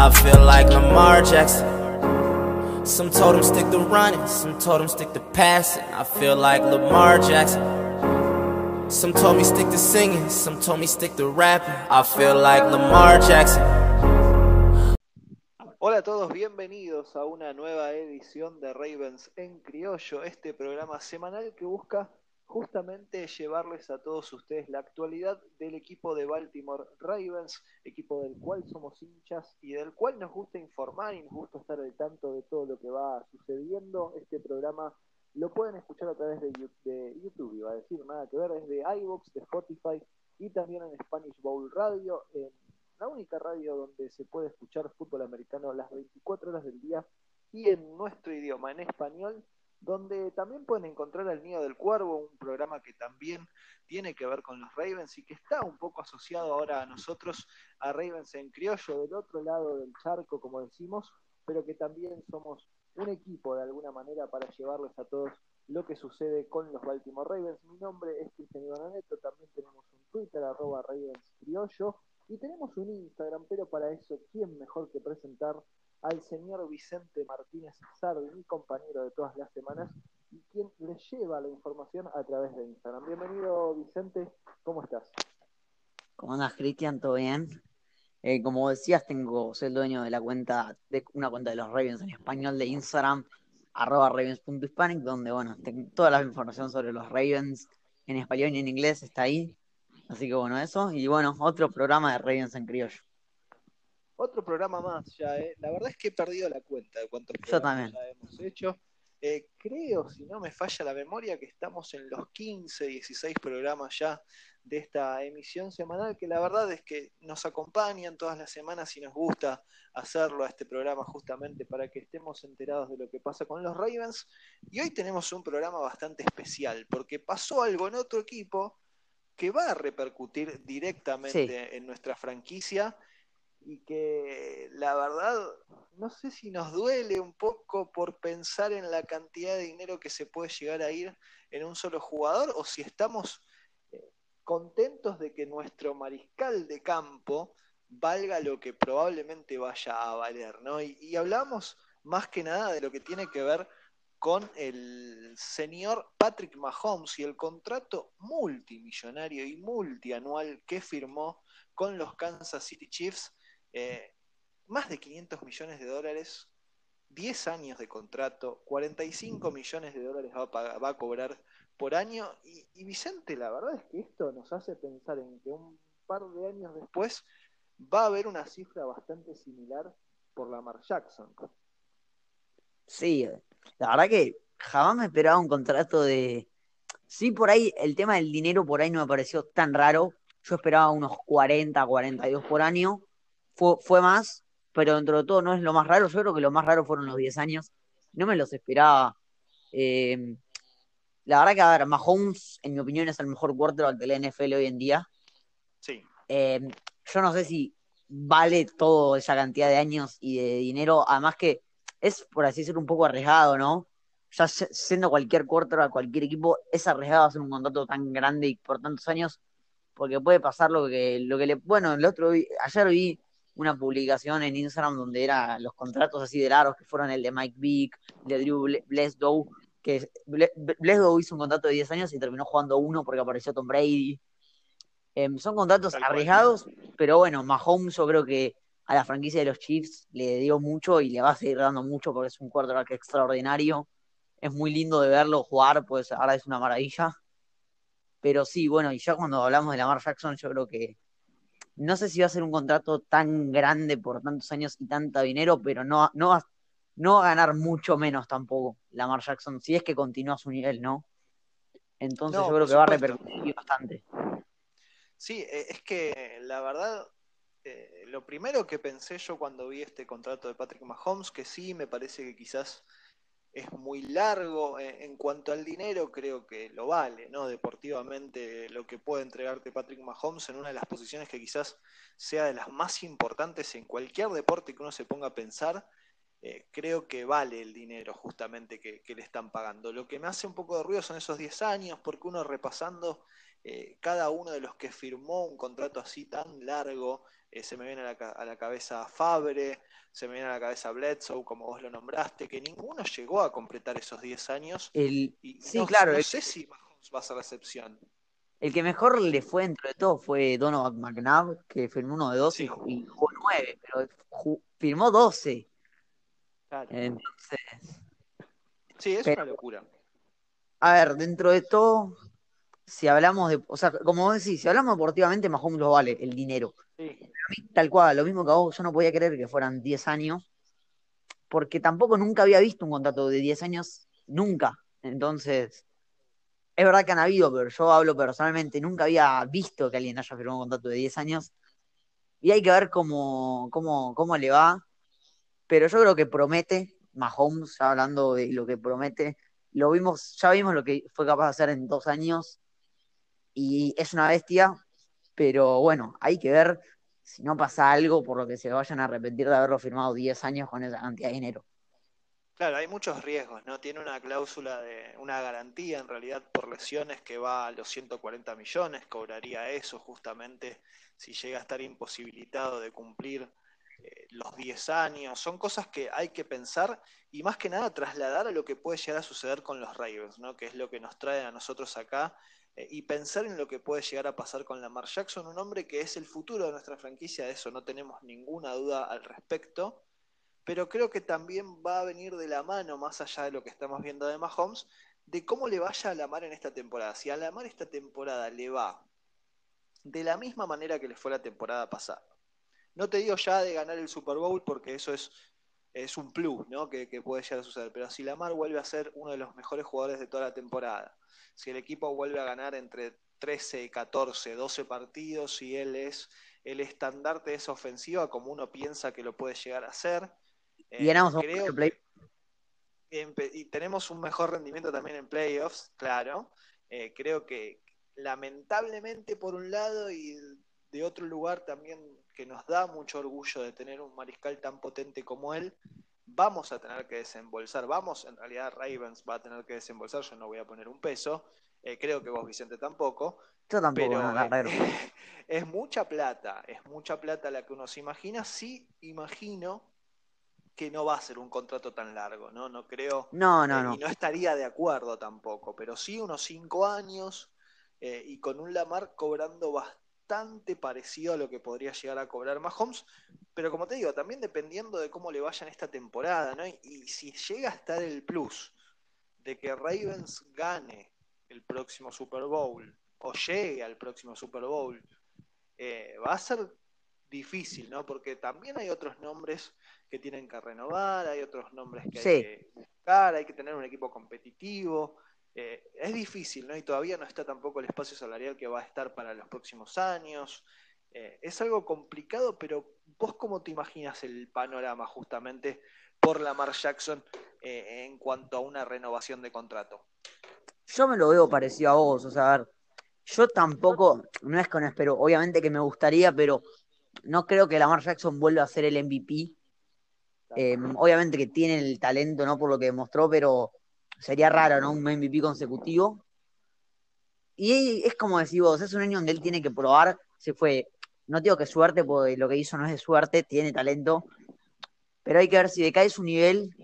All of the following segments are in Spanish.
I feel like Lamar Jackson. Some told him stick to running, some told him stick to passing. I feel like Lamar Jackson. Some told me stick to singing, some told me stick to rapping. I feel like Lamar Jackson. Hola a todos, bienvenidos a una nueva edición de Ravens en Criollo, este programa semanal que busca justamente llevarles a todos ustedes la actualidad del equipo de Baltimore Ravens, equipo del cual somos hinchas y del cual nos gusta informar y nos gusta estar al tanto de todo lo que va sucediendo. Este programa lo pueden escuchar a través de, YouTube, iba a decir, nada que ver, desde iVoox, de Spotify y también en Spanish Bowl Radio, en la única radio donde se puede escuchar fútbol americano las 24 horas del día y en nuestro idioma, en español donde también pueden encontrar El Nido del Cuervo, un programa que también tiene que ver con los Ravens y que está un poco asociado ahora a nosotros, a Ravens en criollo, del otro lado del charco, como decimos, pero que también somos un equipo de alguna manera para llevarles a todos lo que sucede con los Baltimore Ravens. Mi nombre es Cristian Ivananeto, también tenemos un Twitter, arroba Ravens Criollo, y tenemos un Instagram, pero para eso, ¿quién mejor que presentar al señor Vicente Martínez Sardi, mi compañero de todas las semanas, y quien le lleva la información a través de Instagram. Bienvenido, Vicente, ¿cómo estás? ¿Cómo andas, Cristian? ¿Todo bien? Eh, como decías, tengo, soy el dueño de la cuenta, de una cuenta de los Ravens en español de Instagram, arroba ravens.hispanic, donde, bueno, tengo toda la información sobre los Ravens en español y en inglés está ahí. Así que, bueno, eso. Y, bueno, otro programa de Ravens en criollo. Otro programa más ya, ¿eh? La verdad es que he perdido la cuenta de cuántos programas ya hemos hecho. Eh, creo, si no me falla la memoria, que estamos en los 15, 16 programas ya de esta emisión semanal, que la verdad es que nos acompañan todas las semanas y nos gusta hacerlo a este programa justamente para que estemos enterados de lo que pasa con los Ravens. Y hoy tenemos un programa bastante especial, porque pasó algo en otro equipo que va a repercutir directamente en nuestra franquicia y que la verdad no sé si nos duele un poco por pensar en la cantidad de dinero que se puede llegar a ir en un solo jugador o si estamos eh, contentos de que nuestro mariscal de campo valga lo que probablemente vaya a valer, ¿no? Y, y hablamos más que nada de lo que tiene que ver con el señor Patrick Mahomes y el contrato multimillonario y multianual que firmó con los Kansas City Chiefs eh, más de 500 millones de dólares, 10 años de contrato, 45 millones de dólares va a, cobrar por año. Y, Vicente, la verdad es que esto nos hace pensar en que un par de años después va a haber una cifra bastante similar por Lamar Jackson. Sí, la verdad que jamás me esperaba un contrato de... Sí, por ahí el tema del dinero por ahí no me pareció tan raro. Yo esperaba unos 40, 42 por año fue, más, pero dentro de todo no es lo más raro. Yo creo que lo más raro fueron los 10 años. No me los esperaba. Eh, la verdad que, a ver, Mahomes, en mi opinión, es el mejor quarterback de la NFL hoy en día. Sí. Eh, yo no sé si vale toda esa cantidad de años y de dinero. Además que es, por así decirlo, un poco arriesgado, ¿no? Ya siendo cualquier quarterback, cualquier equipo, es arriesgado hacer un contrato tan grande y por tantos años, porque puede pasar lo que, lo que le... Bueno, el otro, ayer vi una publicación en Instagram donde eran los contratos así de raros, que fueron el de Mike Vick, de Drew Bledsoe, que Bledsoe hizo un contrato de 10 años y terminó jugando uno porque apareció Tom Brady. Em, son contratos arriesgados, pero bueno, Mahomes yo creo que a la franquicia de los Chiefs le dio mucho y le va a seguir dando mucho porque es un quarterback extraordinario. Es muy lindo de verlo jugar, pues ahora es una maravilla. Pero sí, bueno, y ya cuando hablamos de Lamar Jackson, yo creo que no sé si va a ser un contrato tan grande por tantos años y tanto dinero, pero no, no, va, no va a ganar mucho menos tampoco Lamar Jackson, si es que continúa su nivel, ¿no? Entonces yo creo que va a repercutir bastante. Sí, eh, es que la verdad, eh, lo primero que pensé yo cuando vi este contrato de Patrick Mahomes, que sí, me parece que quizás es muy largo. Eh, en cuanto al dinero, creo que lo vale, ¿no? Deportivamente, lo que puede entregarte Patrick Mahomes en una de las posiciones que quizás sea de las más importantes en cualquier deporte que uno se ponga a pensar, eh, creo que vale el dinero justamente que, le están pagando. Lo que me hace un poco de ruido son esos 10 años, porque uno repasando eh, cada uno de los que firmó un contrato así tan largo, se me viene a la, a la cabeza Fabre, se me viene a la cabeza Bledsoe, como vos lo nombraste, que ninguno llegó a completar esos 10 años. El... sí, claro. No sé si Mahomes va a ser la excepción. El que mejor le fue dentro de todo fue Donovan McNabb, que fue uno de 12 y jugó 9, pero firmó 12. Claro. Entonces. Sí, es una locura. A ver, dentro de todo, si hablamos de. O sea, como vos decís, si hablamos deportivamente, Mahomes lo vale, el dinero. Tal cual, lo mismo que a vos, yo no podía creer que fueran 10 años, porque tampoco nunca había visto un contrato de 10 años, nunca. Entonces, es verdad que han habido, pero yo hablo personalmente, nunca había visto que alguien haya firmado un contrato de 10 años. Y hay que ver cómo, cómo, cómo le va. Pero yo creo que promete, Mahomes, ya hablando de lo que promete, lo vimos, ya vimos lo que fue capaz de hacer en dos años. Y es una bestia, pero bueno, hay que ver si no pasa algo por lo que se vayan a arrepentir de haberlo firmado 10 años con esa cantidad de dinero. Claro, hay muchos riesgos, ¿no? Tiene una cláusula de una garantía en realidad por lesiones que va a los 140 millones, cobraría eso justamente si llega a estar imposibilitado de cumplir eh, los 10 años. Son cosas que hay que pensar y más que nada trasladar a lo que puede llegar a suceder con los Ravens, ¿no? Que es lo que nos trae a nosotros acá y pensar en lo que puede llegar a pasar con Lamar Jackson, un hombre que es el futuro de nuestra franquicia, eso no tenemos ninguna duda al respecto pero creo que también va a venir de la mano, más allá de lo que estamos viendo de Mahomes, de cómo le vaya a Lamar en esta temporada. Si a Lamar esta temporada le va de la misma manera que le fue la temporada pasada. No te digo ya de ganar el Super Bowl porque eso es, es un plus ¿no? que, que puede llegar a suceder, pero si Lamar vuelve a ser uno de los mejores jugadores de toda la temporada, si el equipo vuelve a ganar entre 13, 14, 12 partidos y él es el estandarte de esa ofensiva como uno piensa que lo puede llegar a ser, y y tenemos un mejor rendimiento también en playoffs, claro. Eh, creo que lamentablemente por un lado y de otro lugar también que nos da mucho orgullo de tener un mariscal tan potente como él, vamos a tener que desembolsar, vamos, en realidad Ravens va a tener que desembolsar, yo no voy a poner un peso, eh, creo que vos Vicente tampoco. Yo tampoco, pero, es mucha plata, es mucha plata la que uno se imagina, sí imagino que no va a ser un contrato tan largo, ¿no? No creo. No, no, eh, no. Y no estaría de acuerdo tampoco, pero sí unos cinco años eh, y con un Lamar cobrando bastante parecido a lo que podría llegar a cobrar Mahomes, pero como te digo, también dependiendo de cómo le vaya en esta temporada, ¿no? Y, si llega a estar el plus de que Ravens gane el próximo Super Bowl o llegue al próximo Super Bowl, eh, va a ser difícil, ¿no? Porque también hay otros nombres que tienen que renovar, hay otros nombres que hay que buscar, hay que tener un equipo competitivo. Eh, es difícil, ¿no? Y todavía no está tampoco el espacio salarial que va a estar para los próximos años. Eh, es algo complicado, pero vos cómo te imaginas el panorama justamente por Lamar Jackson eh, en cuanto a una renovación de contrato? Yo me lo veo parecido a vos, o sea, a ver, yo tampoco, no es con espero, obviamente que me gustaría, pero no creo que Lamar Jackson vuelva a ser el MVP obviamente que tiene el talento, ¿no? Por lo que demostró, pero sería raro, ¿no? Un MVP consecutivo. Y es como decís vos, es un año donde él tiene que probar. Se fue, no digo que suerte, porque lo que hizo no es de suerte, tiene talento. Pero hay que ver si decae su nivel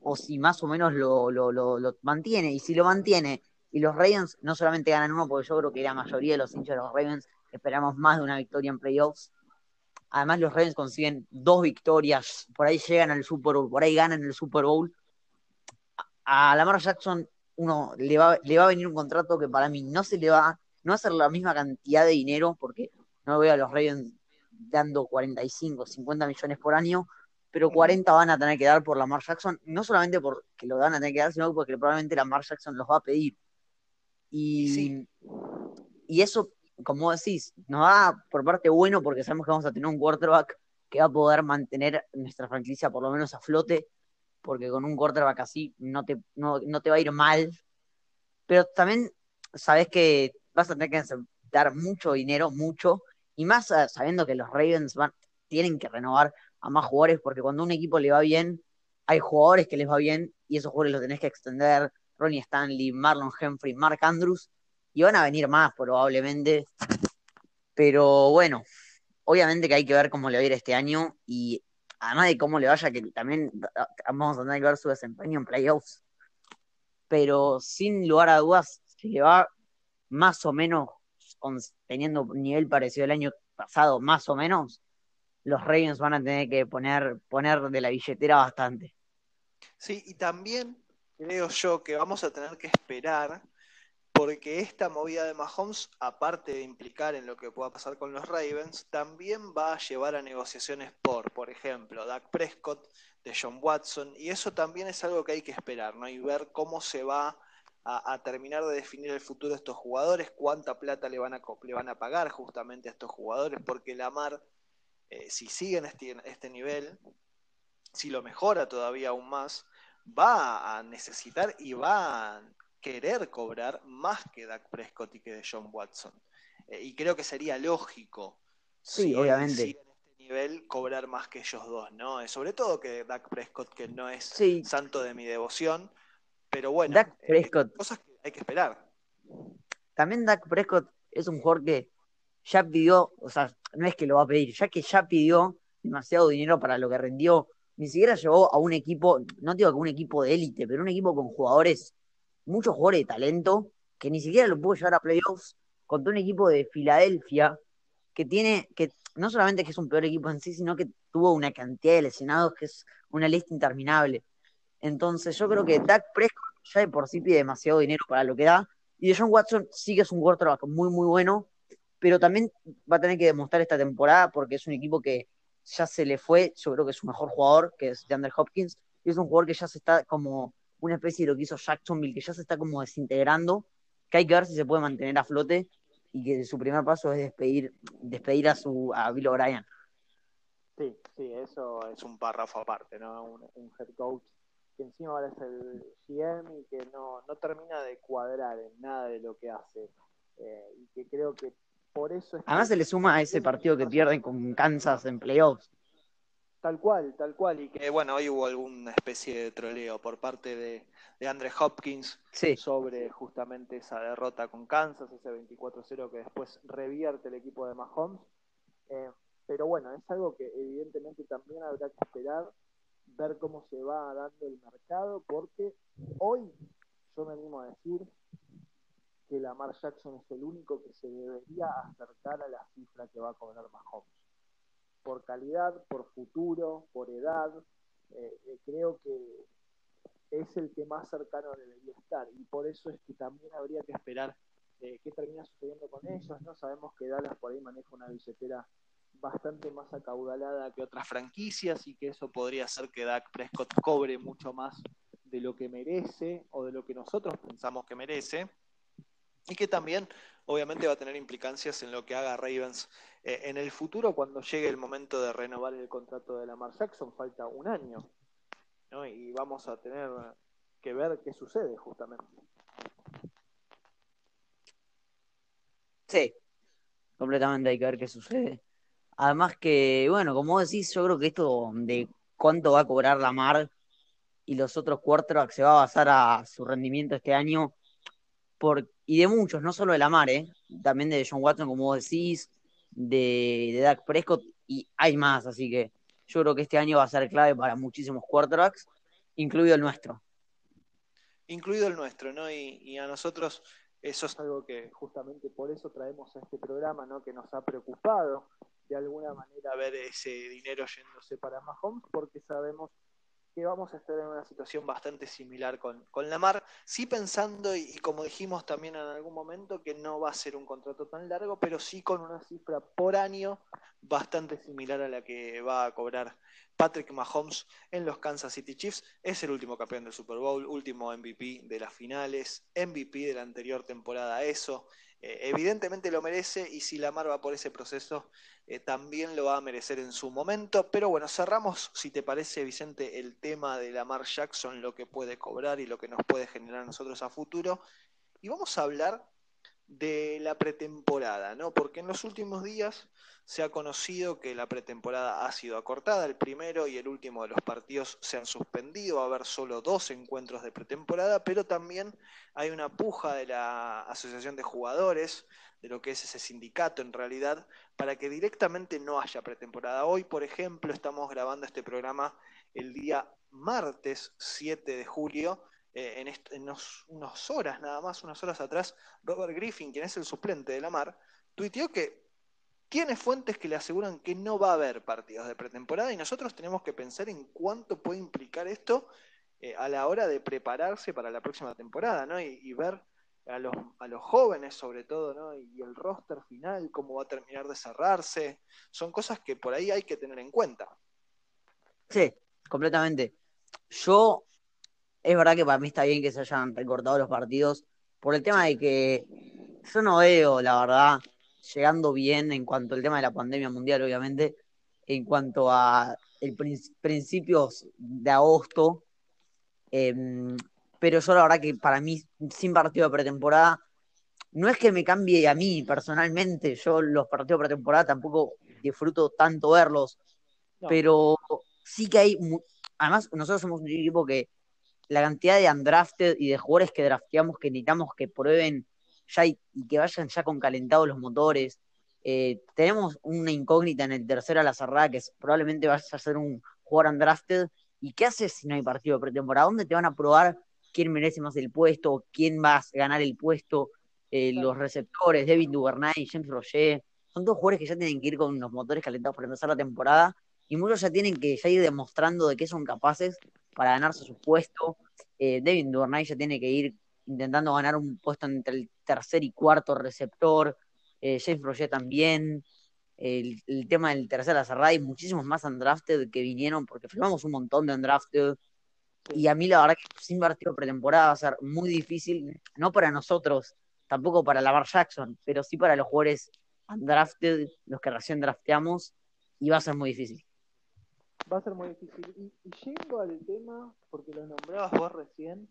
o si más o menos lo, lo mantiene. Y si lo mantiene y los Ravens no solamente ganan uno, porque yo creo que la mayoría de los hinchas de los Ravens esperamos más de una victoria en playoffs Además, los Ravens consiguen dos victorias, por ahí llegan al Super Bowl, por ahí ganan el Super Bowl. A Lamar Jackson uno le va, le va a venir un contrato que para mí no se le va, no va a ser la misma cantidad de dinero, porque no veo a los Ravens dando 45, 50 millones por año, pero 40 van a tener que dar por Lamar Jackson, no solamente porque lo van a tener que dar, sino porque probablemente Lamar Jackson los va a pedir. Y, y eso como decís, nos da por parte bueno porque sabemos que vamos a tener un quarterback que va a poder mantener nuestra franquicia por lo menos a flote, porque con un quarterback así no te, no, te va a ir mal. Pero también sabes que vas a tener que dar mucho dinero, mucho, y más eh, sabiendo que los Ravens van, tienen que renovar a más jugadores, porque cuando un equipo le va bien, hay jugadores que les va bien, y esos jugadores los tenés que extender. Ronnie Stanley, Marlon Humphrey, Mark Andrews, y van a venir más probablemente. Pero bueno, obviamente que hay que ver cómo le va a ir este año y además de cómo le vaya, que también vamos a tener que ver su desempeño en playoffs. Pero sin lugar a dudas, si le va más o menos teniendo un nivel parecido al año pasado, más o menos, los Ravens van a tener que poner, poner de la billetera bastante. Sí, y también creo yo que vamos a tener que esperar porque esta movida de Mahomes, aparte de implicar en lo que pueda pasar con los Ravens, también va a llevar a negociaciones por, por ejemplo, Dak Prescott, de John Watson, y eso también es algo que hay que esperar, ¿no? Y ver cómo se va a, terminar de definir el futuro de estos jugadores, cuánta plata le van a, le van a pagar justamente a estos jugadores, porque Lamar, eh, si sigue en este, este nivel, si lo mejora todavía aún más, va a necesitar y va querer cobrar más que Dak Prescott y que de John Watson. Eh, y creo que sería lógico. Sí, obviamente. en este nivel cobrar más que ellos dos, ¿no? Eh, sobre todo que Dak Prescott, que no es santo de mi devoción, pero bueno, Dak eh, Prescott. cosas que hay que esperar. También Dak Prescott es un jugador que ya pidió, o sea, no es que lo va a pedir, ya que ya pidió demasiado dinero para lo que rindió, ni siquiera llevó a un equipo, no digo que un equipo de élite, pero un equipo con jugadores muchos jugadores de talento que ni siquiera lo pudo llevar a playoffs contra un equipo de Filadelfia que tiene, que no solamente que es un peor equipo en sí, sino que tuvo una cantidad de lesionados que es una lista interminable. Entonces yo creo que Dak Prescott ya de por sí pide demasiado dinero para lo que da, y de John Watson sí que es un quarterback muy, muy bueno, pero también va a tener que demostrar esta temporada porque es un equipo que ya se le fue, yo creo que es su mejor jugador, que es DeAndre Hopkins, y es un jugador que ya se está como una especie de lo que hizo Jacksonville, que ya se está como desintegrando, que hay que ver si se puede mantener a flote y que su primer paso es despedir, despedir a su a Bill O'Brien. Sí, sí, eso es un párrafo aparte, ¿no? Un, head coach que encima ahora es el GM y que no, no termina de cuadrar en nada de lo que hace. Eh, y que creo que por eso es Además se le suma a ese partido que pierden con Kansas en playoffs. Tal cual, tal cual. Y que bueno, hoy hubo alguna especie de troleo por parte de, de Andre Hopkins sobre justamente esa derrota con Kansas, ese 24-0 que después revierte el equipo de Mahomes. Eh, pero bueno, es algo que evidentemente también habrá que esperar, ver cómo se va dando el mercado, porque hoy yo me animo a decir que Lamar Jackson es el único que se debería acercar a la cifra que va a cobrar Mahomes por calidad, por futuro, por edad, eh, eh, creo que es el que más cercano debería estar y por eso es que también habría que esperar eh, qué termina sucediendo con ellos, ¿no? Sabemos que Dallas por ahí maneja una billetera bastante más acaudalada que otras franquicias y que eso podría hacer que Dak Prescott cobre mucho más de lo que merece o de lo que nosotros pensamos que merece y que también obviamente va a tener implicancias en lo que haga Ravens eh, en el futuro cuando llegue el momento de renovar el contrato de Lamar Jackson, falta un año, ¿no? Y vamos a tener que ver qué sucede justamente. Sí, completamente hay que ver qué sucede. Además que, bueno, como decís, yo creo que esto de cuánto va a cobrar Lamar y los otros quarterbacks se va a basar a su rendimiento este año por, y de muchos, no solo de Lamar, ¿eh? también de John Watson, como vos decís, de, de Dak Prescott y hay más, así que yo creo que este año va a ser clave para muchísimos quarterbacks, incluido el nuestro. Incluido el nuestro, ¿no? Y, a nosotros eso es algo que justamente por eso traemos a este programa, ¿no? Que nos ha preocupado de alguna manera ver ese dinero yéndose para Mahomes, porque sabemos que vamos a estar en una situación bastante similar con, con Lamar, sí pensando, y, como dijimos también en algún momento, que no va a ser un contrato tan largo, pero sí con una cifra por año bastante similar a la que va a cobrar Patrick Mahomes en los Kansas City Chiefs. Es el último campeón del Super Bowl, último MVP de las finales, MVP de la anterior temporada, eso. Eh, evidentemente lo merece y si Lamar va por ese proceso, eh, también lo va a merecer en su momento. Pero bueno, cerramos, si te parece, Vicente, el tema de Lamar Jackson, lo que puede cobrar y lo que nos puede generar a nosotros a futuro. Y vamos a hablar de la pretemporada, ¿no? Porque en los últimos días se ha conocido que la pretemporada ha sido acortada, el primero y el último de los partidos se han suspendido, a haber solo dos encuentros de pretemporada, pero también hay una puja de la Asociación de Jugadores, de lo que es ese sindicato en realidad, para que directamente no haya pretemporada. Hoy, por ejemplo, estamos grabando este programa el día martes 7 de julio. Eh, en, unas horas nada más, unas horas atrás, Robert Griffin, quien es el suplente de la Mar, tuiteó que tiene fuentes que le aseguran que no va a haber partidos de pretemporada y nosotros tenemos que pensar en cuánto puede implicar esto eh, a la hora de prepararse para la próxima temporada, ¿no? y ver a los, a los jóvenes sobre todo, ¿no? Y el roster final, cómo va a terminar de cerrarse, son cosas que por ahí hay que tener en cuenta. Sí, completamente. Yo, es verdad que para mí está bien que se hayan recortado los partidos, por el tema de que yo no veo, la verdad, llegando bien en cuanto al tema de la pandemia mundial, obviamente, en cuanto a el principios de agosto, eh, pero yo la verdad que para mí, sin partido de pretemporada, no es que me cambie a mí personalmente, yo los partidos de pretemporada tampoco disfruto tanto verlos, pero sí que hay, además nosotros somos un equipo que la cantidad de undrafted y de jugadores que drafteamos que necesitamos que prueben ya y, que vayan ya con calentados los motores. Eh, tenemos una incógnita en el tercero a la cerrada que probablemente vaya a ser un jugador undrafted. ¿Y qué haces si no hay partido de pretemporada? ¿Dónde te van a probar quién merece más el puesto, quién va a ganar el puesto, eh, los receptores, David Duvernay, James Roger, son dos jugadores que ya tienen que ir con los motores calentados para empezar la temporada y muchos ya tienen que ya ir demostrando de qué son capaces para ganarse su puesto. Eh, David Duvernay ya tiene que ir intentando ganar un puesto entre el tercer y cuarto receptor, eh, James Roger también. El, tema del tercer a y muchísimos más undrafted que vinieron, porque firmamos un montón de undrafted, y a mí la verdad que sin partido pretemporada va a ser muy difícil, no para nosotros, tampoco para Lamar Jackson, pero sí para los jugadores undrafted, los que recién drafteamos, y va a ser muy difícil. Va a ser muy difícil. Y, y yendo al tema, porque lo nombrabas vos recién,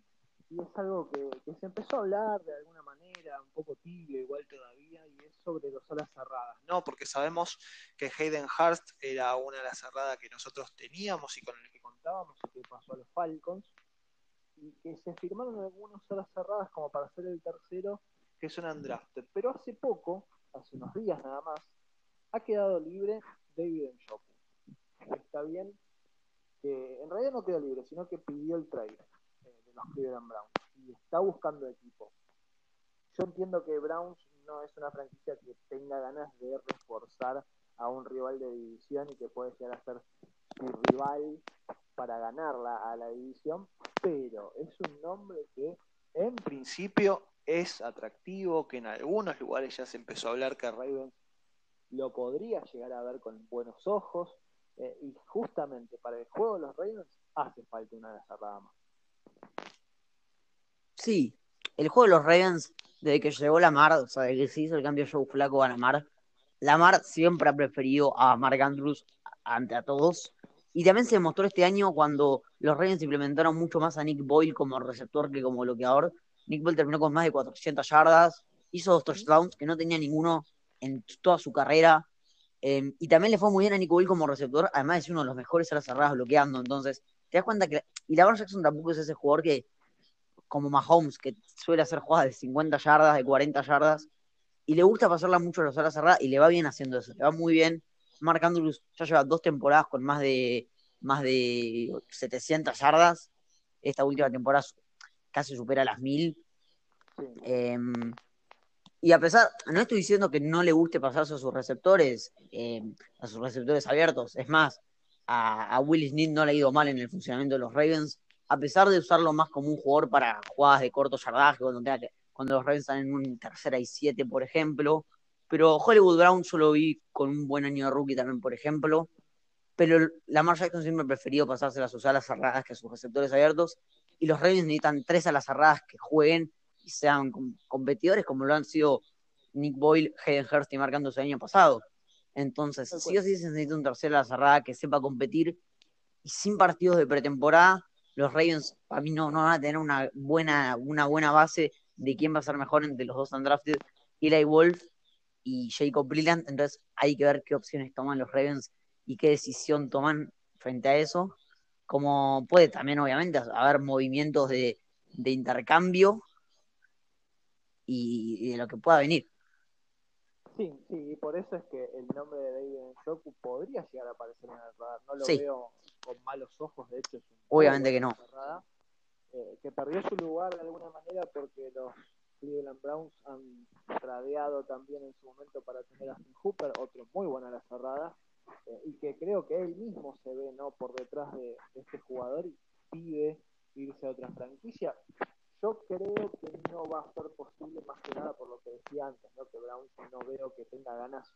y es algo que, se empezó a hablar de alguna manera, un poco tibio igual todavía, y es sobre las alas cerradas, ¿no? Porque sabemos que Hayden Hurst era una de las cerradas que nosotros teníamos y con el que contábamos y que pasó a los Falcons, y que se firmaron algunas alas cerradas como para ser el tercero, que son undrafted. Pero hace poco, hace unos días nada más, ha quedado libre David Njoku. Está bien que en realidad no quedó libre, sino que pidió el trade los Cleveland Browns y está buscando equipo. Yo entiendo que Browns no es una franquicia que tenga ganas de reforzar a un rival de división y que puede llegar a ser su rival para ganarla a la división, pero es un nombre que en principio es atractivo, que en algunos lugares ya se empezó a hablar que Ravens lo podría llegar a ver con buenos ojos, eh, y justamente para el juego de los Ravens hace falta una de esas ramas. Sí, el juego de los Ravens, desde que llegó Lamar, o sea, desde que se hizo el cambio Joe Flaco a Lamar, Lamar siempre ha preferido a Mark Andrews ante a todos. Y también se demostró este año cuando los Ravens implementaron mucho más a Nick Boyle como receptor que como bloqueador. Nick Boyle terminó con más de 400 yardas, hizo dos touchdowns que no tenía ninguno en toda su carrera. Em, y también le fue muy bien a Nick Boyle como receptor, además de ser uno de los mejores a las cerradas bloqueando. Entonces, te das cuenta que. Y Lamar Jackson tampoco es ese jugador que como Mahomes, que suele hacer jugadas de 50 yardas, de 40 yardas, y le gusta pasarla mucho a los alas cerradas y le va bien haciendo eso, le va muy bien. Mark Andrews ya lleva dos temporadas con más de, más de 700 yardas. Esta última temporada casi supera las 1000. Em, y a pesar, no estoy diciendo que no le guste pasarse a sus receptores, em, a sus receptores abiertos. Es más, a, a Will Smith no le ha ido mal en el funcionamiento de los Ravens a pesar de usarlo más como un jugador para jugadas de corto yardaje, cuando, cuando los Ravens están en un tercera y siete, por ejemplo. Pero Hollywood Brown yo lo vi con un buen año de rookie también, por ejemplo. Pero Lamar Jackson siempre ha preferido pasársela a sus alas cerradas que a sus receptores abiertos. Y los Ravens necesitan tres alas cerradas que jueguen y sean competidores como lo han sido Nick Boyle, Hayden Hurst y Mark el año pasado. Entonces, sí o sí se necesita un tercer ala cerrada que sepa competir y sin partidos de pretemporada los Ravens para mí no, no van a tener una buena, una buena base de quién va a ser mejor entre los dos undrafted, Eli Wolf y Jacob Brillant, entonces hay que ver qué opciones toman los Ravens y qué decisión toman frente a eso, como puede también obviamente haber movimientos de, intercambio y, de lo que pueda venir. Sí, sí, y por eso es que el nombre de David Njoku podría llegar a aparecer en el radar. No lo veo con malos ojos, de hecho es un Obviamente que no. Eh, que perdió su lugar de alguna manera porque los Cleveland Browns han tradeado también en su momento para tener a Finn Hooper, otro muy bueno a la cerrada, eh, y que creo que él mismo se ve no por detrás de, este jugador y pide irse a otra franquicia. Yo creo que no va a ser posible más que nada por lo que decía antes, ¿no? que Browns no veo que tenga ganas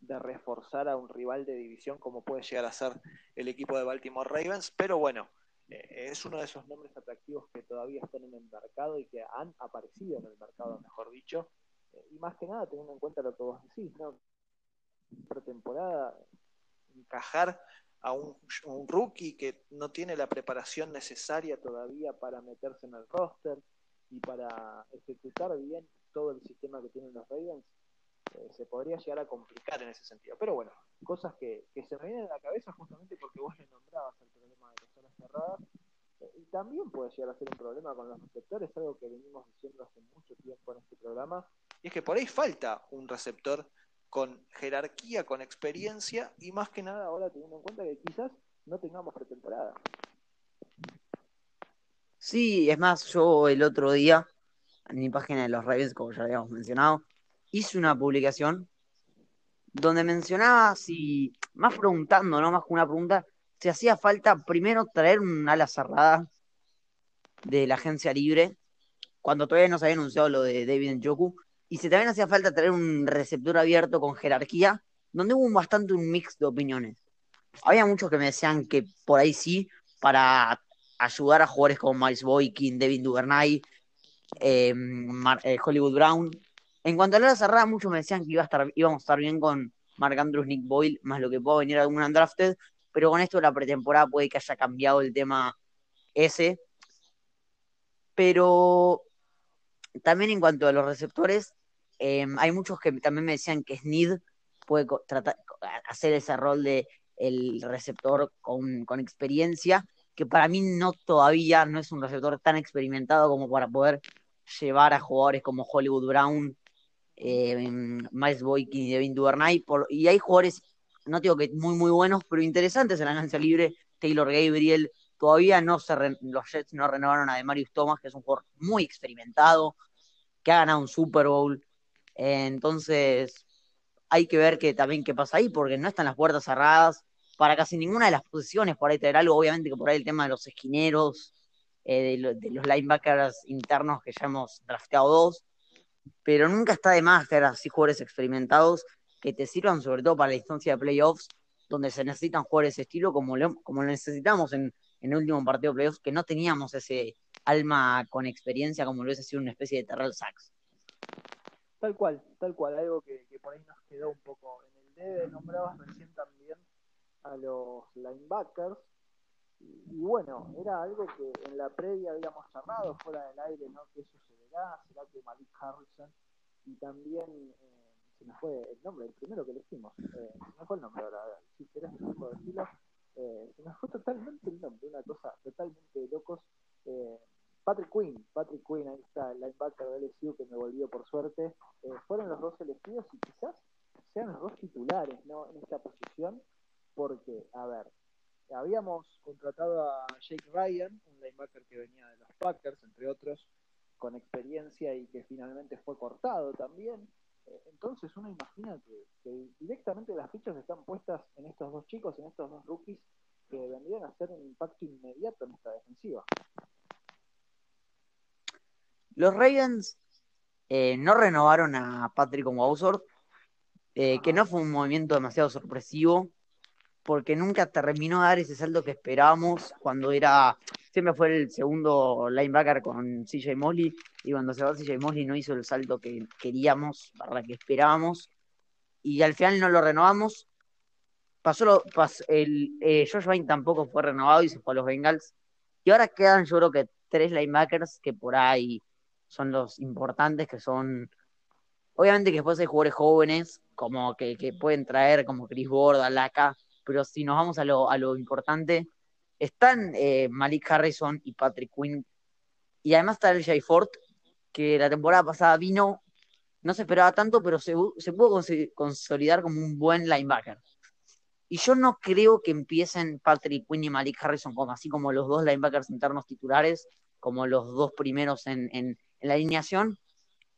de reforzar a un rival de división como puede llegar a ser el equipo de Baltimore Ravens, pero bueno, eh, es uno de esos nombres atractivos que todavía están en el mercado y que han aparecido en el mercado, mejor dicho. Eh, y más que nada, teniendo en cuenta lo que vos decís, ¿no? Pretemporada, encajar a un, rookie que no tiene la preparación necesaria todavía para meterse en el roster y para ejecutar bien todo el sistema que tienen los Ravens, eh, se podría llegar a complicar en ese sentido. Pero bueno, cosas que, que se me vienen a la cabeza justamente porque vos le nombrabas el problema de las zonas cerradas. Eh, y también puede llegar a ser un problema con los receptores, algo que venimos diciendo hace mucho tiempo en este programa, y es que por ahí falta un receptor con jerarquía, con experiencia, y más que nada ahora teniendo en cuenta que quizás no tengamos pretemporada. Sí, es más, yo el otro día, en mi página de los Ravens, como ya habíamos mencionado, hice una publicación donde mencionaba si, más preguntando, no más que una pregunta, si hacía falta primero traer un ala cerrada de la agencia libre, cuando todavía no se había anunciado lo de David Njoku, y si también hacía falta traer un receptor abierto con jerarquía, donde hubo bastante un mix de opiniones. Había muchos que me decían que por ahí sí, para ayudar a jugadores como Miles Boykin, Devin Duvernay, eh, eh, Hollywood Brown, en cuanto a la cerrada, muchos me decían que iba a estar, íbamos a estar bien con Mark Andrews, Nick Boyle, más lo que pueda venir algún undrafted, pero con esto de la pretemporada puede que haya cambiado el tema ese. Pero también en cuanto a los receptores, em, hay muchos que también me decían que Sneed puede hacer ese rol de el receptor con, experiencia, que para mí no todavía no es un receptor tan experimentado como para poder llevar a jugadores como Hollywood Brown eh, Miles Boykin y Devin Duvernay, y hay jugadores, no digo que muy, muy buenos, pero interesantes en la agencia libre, Taylor Gabriel, todavía no se los Jets no renovaron a Demarius Thomas, que es un jugador muy experimentado, que ha ganado un Super Bowl, entonces hay que ver que también qué pasa ahí, porque no están las puertas cerradas para casi ninguna de las posiciones, por ahí tener algo, obviamente que por ahí el tema de los esquineros, eh, de, los linebackers internos que ya hemos drafteado dos, pero nunca está de más tener así jugadores experimentados que te sirvan sobre todo para la instancia de playoffs, donde se necesitan jugadores de ese estilo como lo, como necesitamos en, en, el último partido de playoffs, que no teníamos ese alma con experiencia como lo hubiese sido una especie de Terrell Sachs. Tal cual, tal cual, algo que, que por ahí nos quedó un poco en el debe, nombrabas recién también a los linebackers, y, bueno, era algo que en la previa habíamos charlado fuera del aire, ¿no? Que eso será que Malik Harrison y también eh, se me fue el nombre, el primero que elegimos, eh, se me fue el nombre ahora, si querés decirlo eh, se me fue totalmente el nombre, una cosa totalmente de locos. Eh, Patrick Quinn, Patrick Quinn, ahí está, el linebacker de LSU que me volvió por suerte, eh, fueron los dos elegidos y quizás sean los dos titulares ¿no? en esta posición, porque, a ver, habíamos contratado a Jake Ryan, un linebacker que venía de los Packers, entre otros, con experiencia y que finalmente fue cortado también. Eh, entonces uno imagina que, directamente las fichas están puestas en estos dos chicos, en estos dos rookies, que vendrían a hacer un impacto inmediato en esta defensiva. Los Ravens eh, no renovaron a Patrick Wausor, eh, que no fue un movimiento demasiado sorpresivo, porque nunca terminó de dar ese salto que esperábamos cuando era siempre fue el segundo linebacker con CJ Mosley y cuando se va CJ Mosley no hizo el salto que queríamos, para que esperábamos y al final no lo renovamos. Pasó, lo, el eh, Josh Vine tampoco fue renovado y se fue a los Bengals y ahora quedan yo creo que tres linebackers que por ahí son los importantes que son obviamente que después hay jugadores jóvenes como que, que pueden traer como Chris Borda, Laca, pero si nos vamos a lo, a lo importante están eh, Malik Harrison y Patrick Quinn. Y además está el Ford, que la temporada pasada vino no se esperaba tanto, pero se, se pudo consolidar como un buen linebacker. Y yo no creo que empiecen Patrick Quinn y Malik Harrison como así como los dos linebackers internos titulares, como los dos primeros en, la alineación.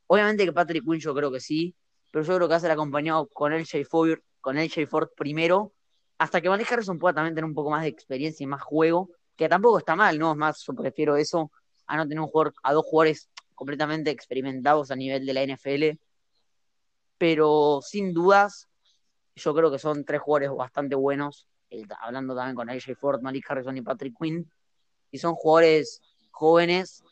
Obviamente que Patrick Quinn yo creo que sí, pero yo creo que va a ser acompañado con el Ford, con el Ford primero, hasta que Malik Harrison pueda también tener un poco más de experiencia y más juego, que tampoco está mal, ¿no? Es más, yo prefiero eso a no tener un jugador, a dos jugadores completamente experimentados a nivel de la NFL. Pero sin dudas, yo creo que son tres jugadores bastante buenos, hablando también con AJ Ford, Malik Harrison y Patrick Quinn, y son jugadores jóvenes,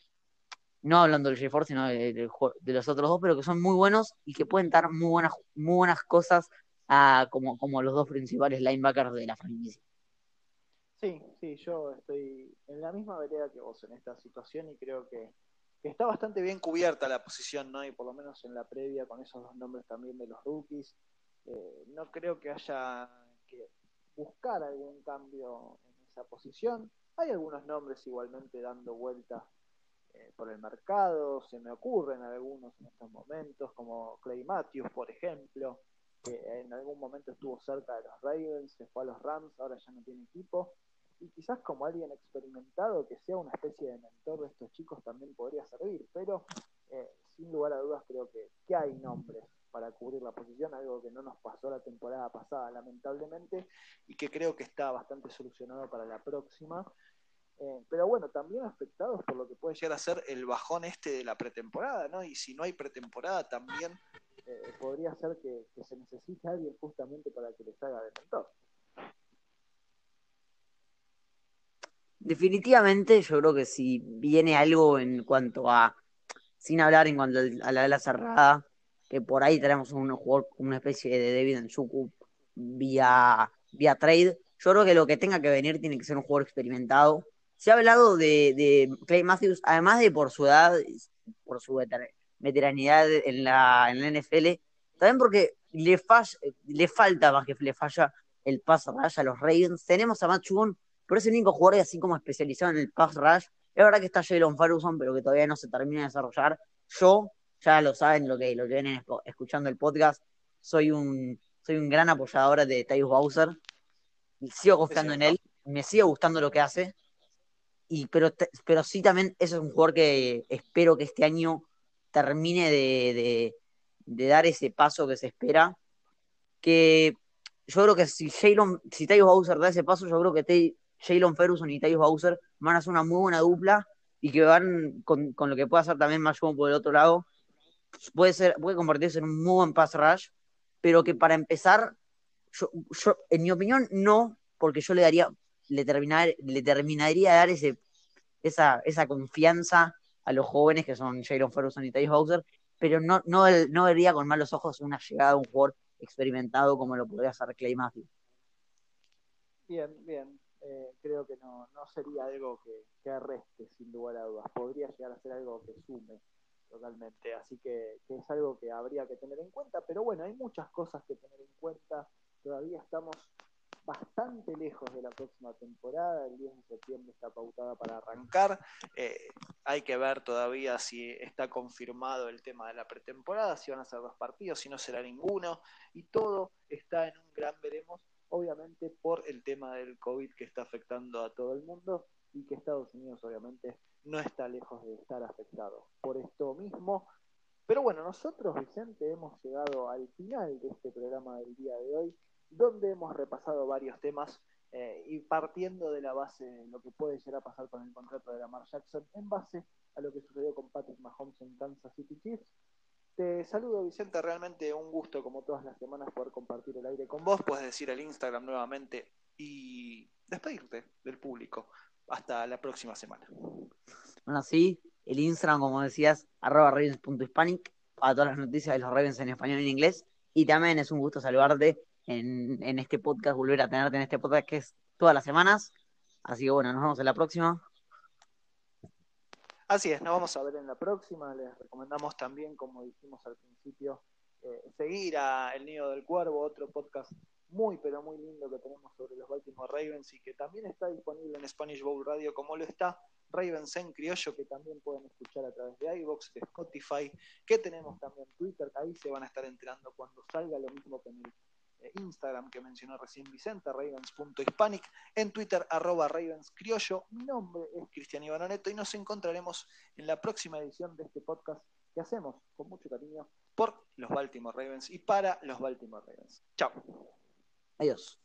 no hablando del Ford, sino de, los otros dos, pero que son muy buenos y que pueden dar muy buenas, muy buenas cosas a, como, como los dos principales linebackers de la franquicia. Sí, sí, yo estoy en la misma vereda que vos en esta situación y creo que que está bastante bien cubierta la posición, ¿no? Y por lo menos en la previa con esos dos nombres también de los rookies. Eh, no creo que haya que buscar algún cambio en esa posición. Hay algunos nombres igualmente dando vueltas eh, por el mercado, se me ocurren algunos en estos momentos, como Clay Matthews, por ejemplo, que en algún momento estuvo cerca de los Ravens, se fue a los Rams, ahora ya no tiene equipo y quizás como alguien experimentado que sea una especie de mentor de estos chicos también podría servir, pero eh, sin lugar a dudas creo que, que, hay nombres para cubrir la posición, algo que no nos pasó la temporada pasada lamentablemente y que creo que está bastante solucionado para la próxima. Eh, pero bueno, también afectados por lo que puede llegar a ser el bajón este de la pretemporada, ¿no? Y si no hay pretemporada también eh, podría ser que, se necesite alguien justamente para que les haga de mentor. Definitivamente, yo creo que si viene algo en cuanto a, sin hablar en cuanto a la ala cerrada, que por ahí tenemos un jugador, una especie de David Nchuku vía, vía trade, yo creo que lo que tenga que venir tiene que ser un jugador experimentado. Se ha hablado de, de Clay Matthews, además de por su edad, por su veteranidad en la, en la NFL, también porque le, le falta más que le falla el paso a los Ravens. Tenemos a Matt pero es el único jugador así como especializado en el pass rush. Es verdad que está Jalen Ferguson, pero que todavía no se termina de desarrollar. Yo, ya lo saben lo que, lo que vienen escuchando el podcast, soy un, soy un gran apoyador de Tyus Bowser. Sigo confiando en él. Me sigue gustando lo que hace. Y, pero, pero sí también ese es un jugador que espero que este año termine de, de, dar ese paso que se espera. Que yo creo que si Jalen, si Tyus Bowser da ese paso, yo creo que Jalen Ferguson y Tyus Bowser van a hacer una muy buena dupla y que van con, lo que puede hacer también Mash por el otro lado, puede ser, puede convertirse en un muy buen pass rush, pero que para empezar, yo, en mi opinión, no, porque yo le daría, le, terminar, le terminaría de dar ese, esa, esa confianza a los jóvenes que son Jalen Ferguson y Tyus Bowser, pero no, no, no vería con malos ojos una llegada de un jugador experimentado como lo podría hacer Clay Matthews. Bien, bien. Eh, creo que no, no sería algo que, que, arreste, sin lugar a dudas. Podría llegar a ser algo que sume totalmente. Así que, que, es algo que habría que tener en cuenta. Pero bueno, hay muchas cosas que tener en cuenta. Todavía estamos bastante lejos de la próxima temporada. El 10 de septiembre está pautada para arrancar. Eh, hay que ver todavía si está confirmado el tema de la pretemporada, si van a ser dos partidos, si no será ninguno. Y todo está en un gran veremos obviamente por el tema del COVID que está afectando a todo el mundo y que Estados Unidos obviamente no está lejos de estar afectado por esto mismo. Pero bueno, nosotros, Vicente, hemos llegado al final de este programa del día de hoy, donde hemos repasado varios temas eh, y partiendo de la base de lo que puede llegar a pasar con el contrato de Lamar Jackson, en base a lo que sucedió con Patrick Mahomes en Kansas City Chiefs, te saludo, Vicente. Realmente un gusto, como todas las semanas, poder compartir el aire con vos. Puedes decir el Instagram nuevamente y despedirte del público. Hasta la próxima semana. Bueno, sí, el Instagram, como decías, arroba ravens.hispanic para todas las noticias de los Ravens en español y en inglés. Y también es un gusto saludarte en, en este podcast, volver a tenerte en este podcast que es todas las semanas. Así que bueno, nos vemos en la próxima. Así es, nos vamos a ver en la próxima. Les recomendamos también, como dijimos al principio, eh, seguir a El Nido del Cuervo, otro podcast muy, pero muy lindo que tenemos sobre los Baltimore Ravens y que también está disponible en Spanish Bowl Radio, como lo está Ravens en criollo, que también pueden escuchar a través de iVoox, de Spotify, que tenemos también Twitter, ahí se van a estar enterando cuando salga lo mismo que en el e Instagram que mencionó recién Vicente, ravens.hispanic, en Twitter arroba ravenscriollo. Mi nombre es Cristian Ivanoneto y nos encontraremos en la próxima edición de este podcast que hacemos con mucho cariño por los Baltimore Ravens y para los Baltimore Ravens. Chao. Adiós.